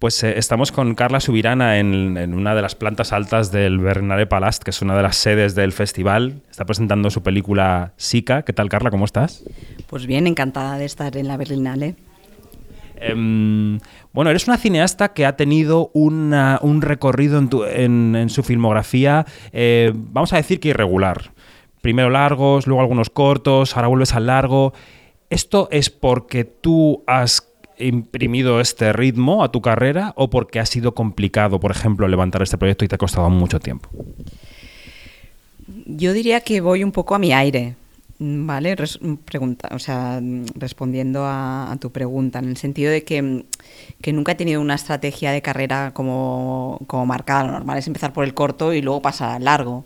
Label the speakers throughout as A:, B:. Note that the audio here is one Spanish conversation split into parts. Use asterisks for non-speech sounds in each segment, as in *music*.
A: Pues eh, estamos con Carla Subirana en, una de las plantas altas del Bernare Palast, que es una de las sedes del festival. Está presentando su película Sika. ¿Qué tal, Carla? ¿Cómo estás?
B: Pues bien, encantada de estar en la Berlinale.
A: Em, bueno, eres una cineasta que ha tenido un recorrido en, su filmografía, eh, vamos a decir que irregular. Primero largos, luego algunos cortos, ahora vuelves al largo. ¿Esto es porque tú has imprimido este ritmo a tu carrera o porque ha sido complicado, por ejemplo, levantar este proyecto y te ha costado mucho tiempo?
B: Yo diría que voy un poco a mi aire, ¿vale? pregunta, o sea, respondiendo a, tu pregunta, en el sentido de que, nunca he tenido una estrategia de carrera como, como marcada. Lo normal es empezar por el corto y luego pasar al largo.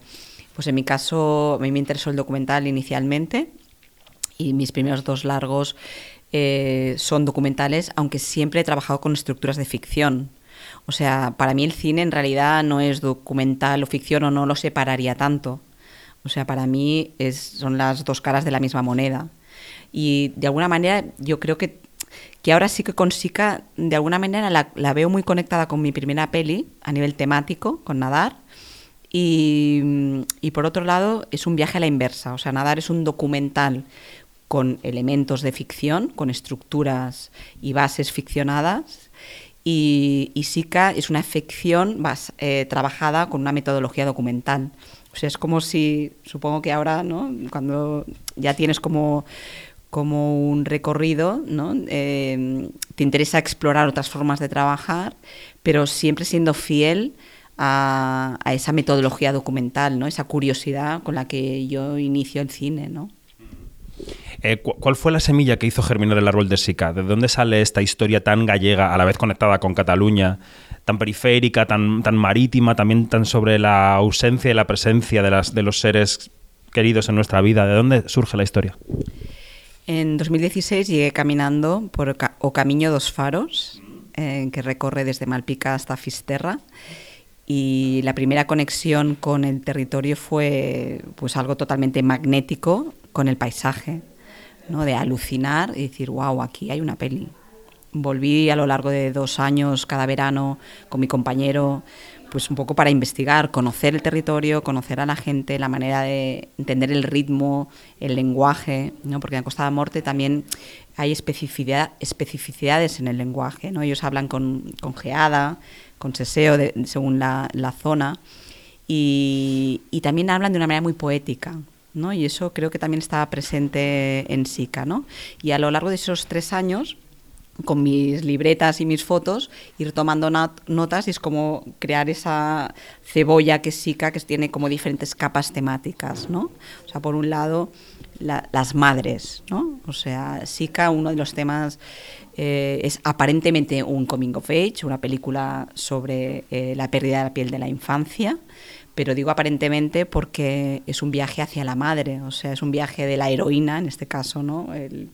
B: Pues en mi caso, a mí me interesó el documental inicialmente y mis primeros dos largos eh, son documentales, aunque siempre he trabajado con estructuras de ficción. O sea, para mí el cine en realidad no es documental o ficción o no lo separaría tanto. O sea, para mí es, son las dos caras de la misma moneda. Y de alguna manera yo creo que, que ahora sí que con Sica, de alguna manera la, la veo muy conectada con mi primera peli a nivel temático, con Nadar. Y, y, por otro lado, es un viaje a la inversa. O sea, Nadar es un documental con elementos de ficción, con estructuras y bases ficcionadas. Y, y Sika es una ficción eh, trabajada con una metodología documental. O sea, es como si, supongo que ahora, ¿no? cuando ya tienes como, como un recorrido, ¿no? Eh, te interesa explorar otras formas de trabajar, pero siempre siendo fiel a, a, esa metodología documental, ¿no? esa curiosidad con la que yo inicio el cine. ¿no?
A: Eh, ¿Cuál fue la semilla que hizo germinar el árbol de Sica? ¿De dónde sale esta historia tan gallega, a la vez conectada con Cataluña, tan periférica, tan, marítima, también tan sobre la ausencia y la presencia de los seres queridos en nuestra vida? ¿De dónde surge la historia?
B: En 2016 llegué caminando por O Camino dos Faros, eh, que recorre desde Malpica hasta Fisterra y la primera conexión con el territorio fue pues algo totalmente magnético con el paisaje. ¿No? de alucinar y decir, wow, aquí hay una peli. Volví a lo largo de dos años cada verano con mi compañero, pues un poco para investigar, conocer el territorio, conocer a la gente, la manera de entender el ritmo, el lenguaje, ¿no? porque en la Costa de Morte también hay especificidad, especificidades en el lenguaje. ¿no? Ellos hablan con, con geada, con seseo, según la, la zona, y, y también hablan de una manera muy poética. ¿No? Y eso creo que también estaba presente en SICA, ¿no? Y a lo largo de esos tres años, con mis libretas y mis fotos, ir tomando notas y es como crear esa cebolla que es SICA, que tiene como diferentes capas temáticas, ¿no? O sea, por un lado, las madres, ¿no? O sea, SICA, uno de los temas eh, es aparentemente un coming of age, una película sobre eh, la pérdida de la piel de la infancia, pero digo aparentemente porque es un viaje hacia la madre, o sea, es un viaje de la heroína, en este caso, ¿no? El,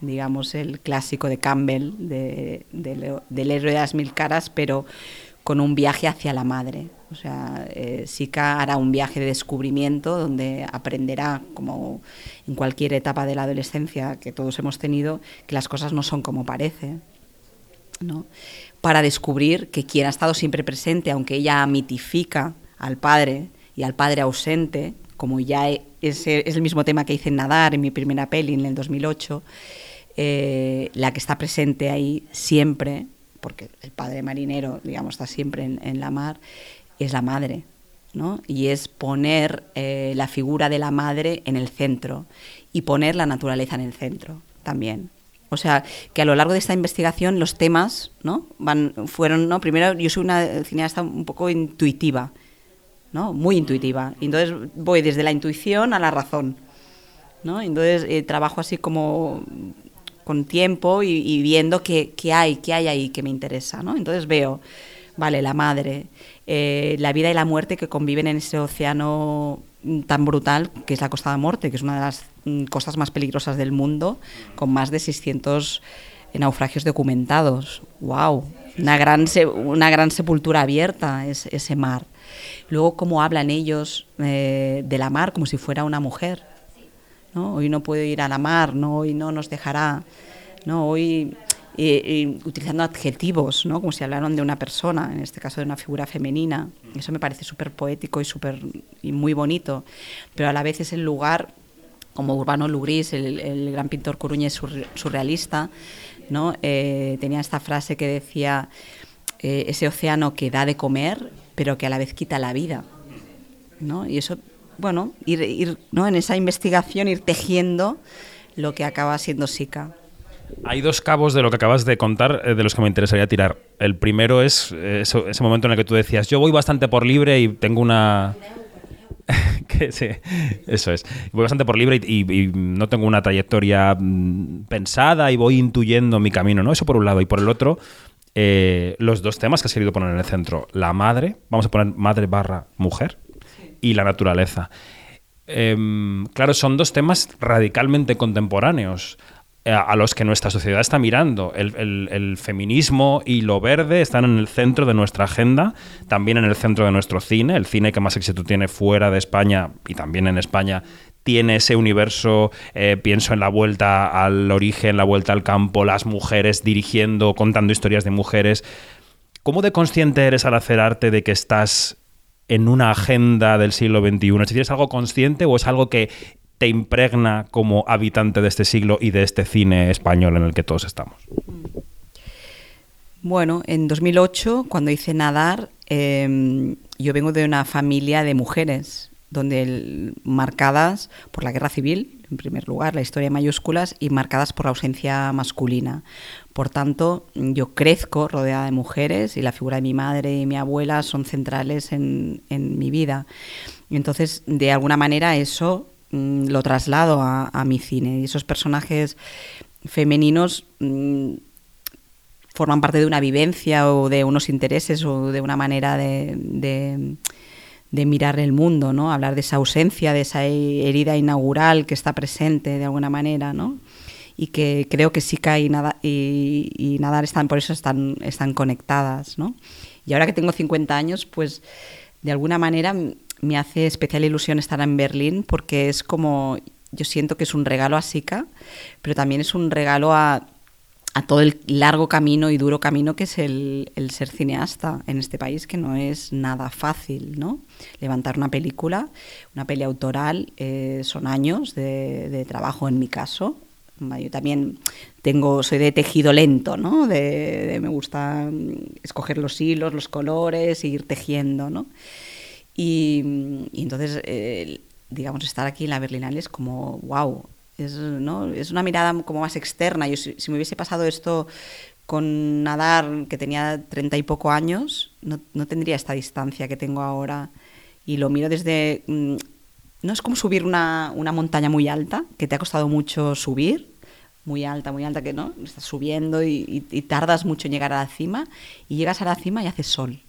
B: digamos, el clásico de Campbell, de, del héroe de las mil caras, pero con un viaje hacia la madre. O sea, eh, Sika hará un viaje de descubrimiento donde aprenderá, como en cualquier etapa de la adolescencia que todos hemos tenido, que las cosas no son como parece. ¿no? Para descubrir que quien ha estado siempre presente, aunque ella mitifica al padre y al padre ausente, como ya es, es el mismo tema que hice en Nadar, en mi primera peli en el 2008, eh, la que está presente ahí siempre, porque el padre marinero, digamos, está siempre en, la mar, es la madre. ¿no? Y es poner eh, la figura de la madre en el centro y poner la naturaleza en el centro también. O sea, que a lo largo de esta investigación los temas, ¿no? Van, fueron, ¿no? Primero, yo soy una cineasta un poco intuitiva, ¿no? Muy intuitiva. Entonces voy desde la intuición a la razón, ¿no? Entonces eh, trabajo así como con tiempo y, viendo qué, hay, qué hay ahí que me interesa, ¿no? Entonces veo, vale, la madre, eh, la vida y la muerte que conviven en ese océano tan brutal que es la Costa de Morte, que es una de las mm, costas más peligrosas del mundo, con más de 600 naufragios documentados. ¡Wow! Una gran, una gran sepultura abierta es ese mar. Luego, cómo hablan ellos eh, de la mar como si fuera una mujer. Hoy no puedo ir a la mar, ¿no? hoy no nos dejará. ¿no? Hoy utilizando adjetivos, ¿no? como si hablaran de una persona, en este caso de una figura femenina. Eso me parece súper poético y, super, y muy bonito, pero a la vez es el lugar, como Urbano Lugris, el, gran pintor coruñés surrealista, ¿no? Eh, tenía esta frase que decía, eh, ese océano que da de comer, pero que a la vez quita la vida. ¿no? Y eso, bueno, ir, ¿no? en esa investigación, ir tejiendo lo que acaba siendo SICA.
A: Hay dos cabos de lo que acabas de contar eh, de los que me interesaría tirar. El primero es eh, ese momento en el que tú decías, yo voy bastante por libre y tengo una... *laughs* que sí, eso es. Voy bastante por libre y, no tengo una trayectoria mm, pensada y voy intuyendo mi camino, ¿no? Eso por un lado. Y por el otro, eh, los dos temas que has querido poner en el centro. La madre, vamos a poner madre barra mujer, y la naturaleza. Em, claro, son dos temas radicalmente contemporáneos. Eh, a los que nuestra sociedad está mirando. El, feminismo y lo verde están en el centro de nuestra agenda, también en el centro de nuestro cine. El cine que más éxito tiene fuera de España y también en España tiene ese universo, eh, pienso en la vuelta al origen, la vuelta al campo, las mujeres dirigiendo, contando historias de mujeres. ¿Cómo de consciente eres al hacer arte de que estás en una agenda del siglo XXI? Es ¿es algo consciente o es algo que impregna como habitante de este siglo y de este cine español en el que todos estamos?
B: Bueno, en 2008, cuando hice Nadar, em, yo vengo de una familia de mujeres, donde marcadas por la guerra civil, en primer lugar, la historia en mayúsculas, y marcadas por la ausencia masculina. Por tanto, yo crezco rodeada de mujeres y la figura de mi madre y mi abuela son centrales en, en mi vida. Y entonces, de alguna manera, eso Mm, lo traslado a, mi cine. Y esos personajes femeninos mm, forman parte de una vivencia o de unos intereses o de una manera de, mirar el mundo, ¿no? Hablar de esa ausencia, de esa herida inaugural que está presente de alguna manera, ¿no? Y que creo que sí y, nada, y, y Nadar están, por eso están, están conectadas, ¿no? Y ahora que tengo 50 años, pues de alguna manera me hace especial ilusión estar en Berlín porque es como, yo siento que es un regalo a Sika, pero también es un regalo a, todo el largo camino y duro camino que es el, ser cineasta en este país, que no es nada fácil, ¿no? Levantar una película, una peli autoral, eh, son años de, trabajo en mi caso. Yo también tengo, soy de tejido lento, ¿no? De, me gusta escoger los hilos, los colores, e ir tejiendo, ¿no? Y, entonces, digamos, estar aquí en la Berlinale es como, wow, es, ¿no? es una mirada como más externa. Yo, si, me hubiese pasado esto con nadar, que tenía treinta y poco años, no, no, tendría esta distancia que tengo ahora. Y lo miro desde... Mm, no es como subir una, una montaña muy alta, que te ha costado mucho subir, muy alta, muy alta, que no, estás subiendo y, y, tardas mucho en llegar a la cima, y llegas a la cima y hace sol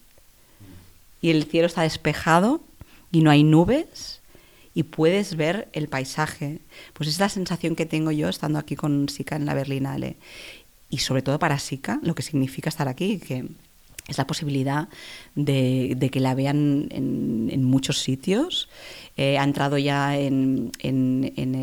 B: y el cielo está despejado y no hay nubes y puedes ver el paisaje. Pues es la sensación que tengo yo estando aquí con Sika en la Berlinale. Y sobre todo para Sika, lo que significa estar aquí, que es la posibilidad de, que la vean en, muchos sitios. Eh, ha entrado ya en,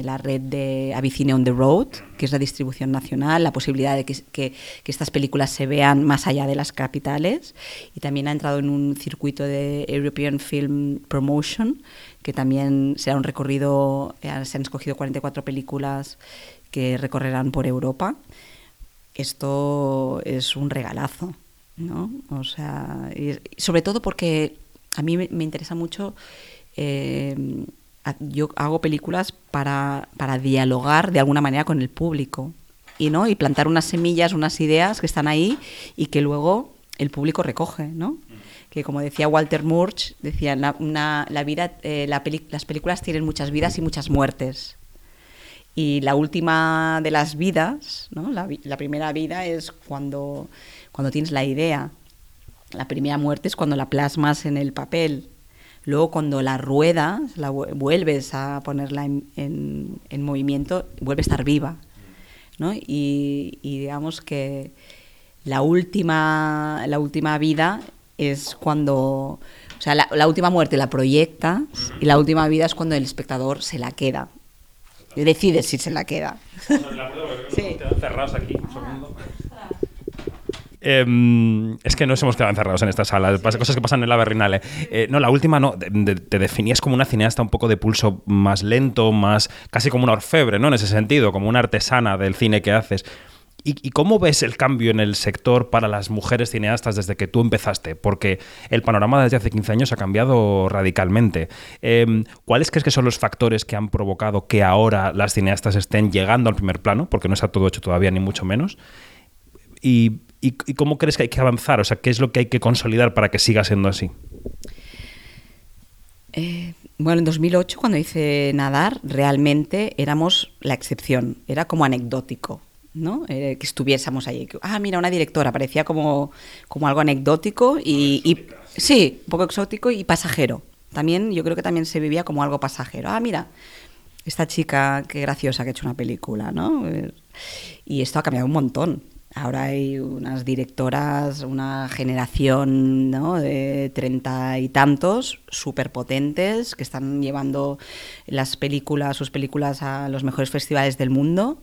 B: la red de Avicine on the Road, que es la distribución nacional, la posibilidad de que, estas películas se vean más allá de las capitales. Y también ha entrado en un circuito de European Film Promotion, que también será un recorrido, eh, se han escogido 44 películas que recorrerán por Europa. Esto es un regalazo ¿no? O sea, y sobre todo porque a mí me, interesa mucho, eh, yo hago películas para, para dialogar de alguna manera con el público y, ¿no? y plantar unas semillas, unas ideas que están ahí y que luego el público recoge, ¿no? que como decía Walter Murch, decía, la, la vida, eh, las películas tienen muchas vidas y muchas muertes. Y la última de las vidas, ¿no? la, la primera vida es cuando cuando tienes la idea. La primera muerte es cuando la plasmas en el papel. Luego cuando la ruedas, la vuelves a ponerla en, movimiento, vuelve a estar viva. ¿no? Y, digamos que la última, la última vida es cuando... O sea, la, última muerte la proyecta y la última vida es cuando el espectador se la queda. Y decide si se la queda. *laughs*
A: sí. Cerrados aquí, un segundo. Em, es que nos hemos quedado encerrados en esta sala. Cosas que pasan en la Berrinale. Eh, no, la última no. te definías como una cineasta un poco de pulso más lento, más casi como una orfebre, ¿no? En ese sentido, como una artesana del cine que haces. ¿Y, cómo ves el cambio en el sector para las mujeres cineastas desde que tú empezaste? Porque el panorama desde hace 15 años ha cambiado radicalmente. Em, ¿Cuáles crees que son los factores que han provocado que ahora las cineastas estén llegando al primer plano? Porque no está todo hecho todavía, ni mucho menos. ¿Y, cómo crees que hay que avanzar? O sea, ¿qué es lo que hay que consolidar para que siga siendo así?
B: Eh, bueno, en 2008, cuando hice nadar, realmente éramos la excepción. Era como anecdótico ¿no? Eh, que estuviésemos ahí. Ah, mira, una directora, parecía como, como algo anecdótico y, sí, un poco exótico y pasajero. También, yo creo que también se vivía como algo pasajero. Ah, mira, esta chica, qué graciosa que ha hecho una película, ¿no? Y esto ha cambiado un montón. Ahora hay unas directoras, una generación de treinta y tantos, súper potentes, que están llevando las películas, sus películas a los mejores festivales del mundo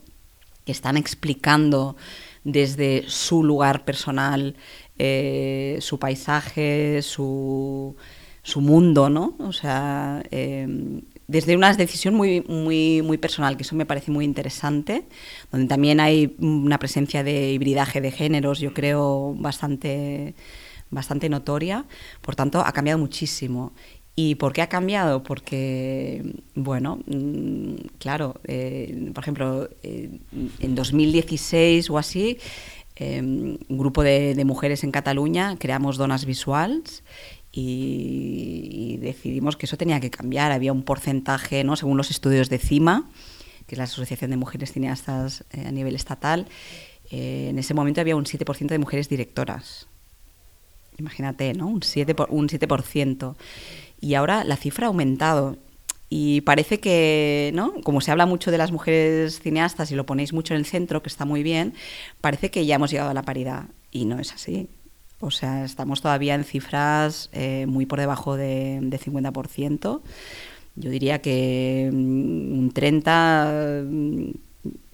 B: que están explicando desde su lugar personal, eh, su paisaje, su, su, mundo, ¿no? O sea, em, desde una decisión muy, muy, muy personal, que eso me parece muy interesante, donde también hay una presencia de hibridaje de géneros, yo creo, bastante bastante notoria, por tanto ha cambiado muchísimo ¿Y por qué ha cambiado? Porque, bueno, mm, claro, eh, por ejemplo, eh, en 2016 o así, em, un grupo de, mujeres en Cataluña creamos Donas Visuals y, decidimos que eso tenía que cambiar. Había un porcentaje, ¿no? según los estudios de CIMA, que es la Asociación de Mujeres Cineastas eh, a nivel estatal, en ese momento había un 7% de mujeres directoras. Imagínate, ¿no? Un 7%. un 7% y ahora la cifra ha aumentado. Y parece que, ¿no? Como se habla mucho de las mujeres cineastas y lo ponéis mucho en el centro, que está muy bien, parece que ya hemos llegado a la paridad. Y no es así. O sea, estamos todavía en cifras eh, muy por debajo de, de 50%. Yo diría que mm, un 30 mm,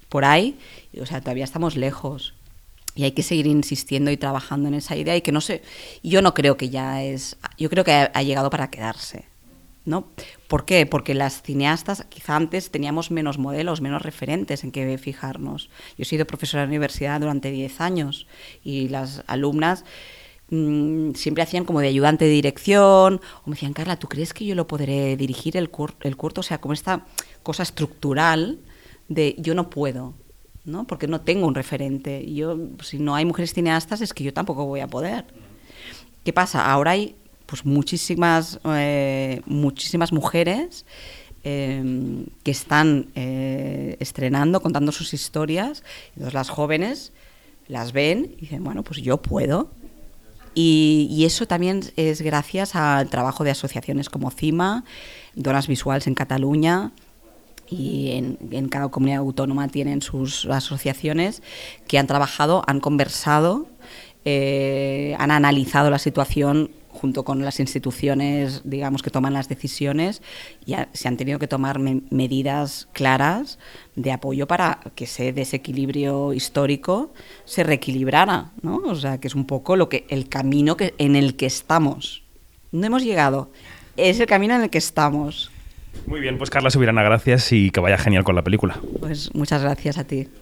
B: por ahí. O sea, todavía estamos lejos y hay que seguir insistiendo y trabajando en esa idea y que no sé, yo no creo que ya es, yo creo que ha, llegado para quedarse. ¿No? ¿Por qué? Porque las cineastas quizá antes teníamos menos modelos, menos referentes en que fijarnos. Yo he sido profesora de universidad durante 10 años y las alumnas mm, siempre hacían como de ayudante de dirección o me decían, Carla, ¿tú crees que yo lo podré dirigir el, el curso? O sea, como esta cosa estructural de yo no puedo, ¿no? Porque no tengo un referente. Yo, si no hay mujeres cineastas, es que yo tampoco voy a poder. ¿Qué pasa? Ahora hay pues muchísimas, eh, muchísimas mujeres em, que están eh, estrenando, contando sus historias. Entonces las jóvenes las ven y dicen, bueno, pues yo puedo. Y, eso también es gracias al trabajo de asociaciones como CIMA, Donas Visuales en Cataluña, y en, cada comunidad autónoma tienen sus asociaciones que han trabajado, han conversado, eh, han analizado la situación junto con las instituciones, digamos, que toman las decisiones, y se han tenido que tomar medidas claras de apoyo para que ese desequilibrio histórico se reequilibrara, ¿no? O sea, que es un poco lo que el camino que, en el que estamos. No hemos llegado, es el camino en el que estamos.
A: Muy bien, pues Carla Subirana, gracias y que vaya genial con la película.
B: Pues muchas gracias a ti.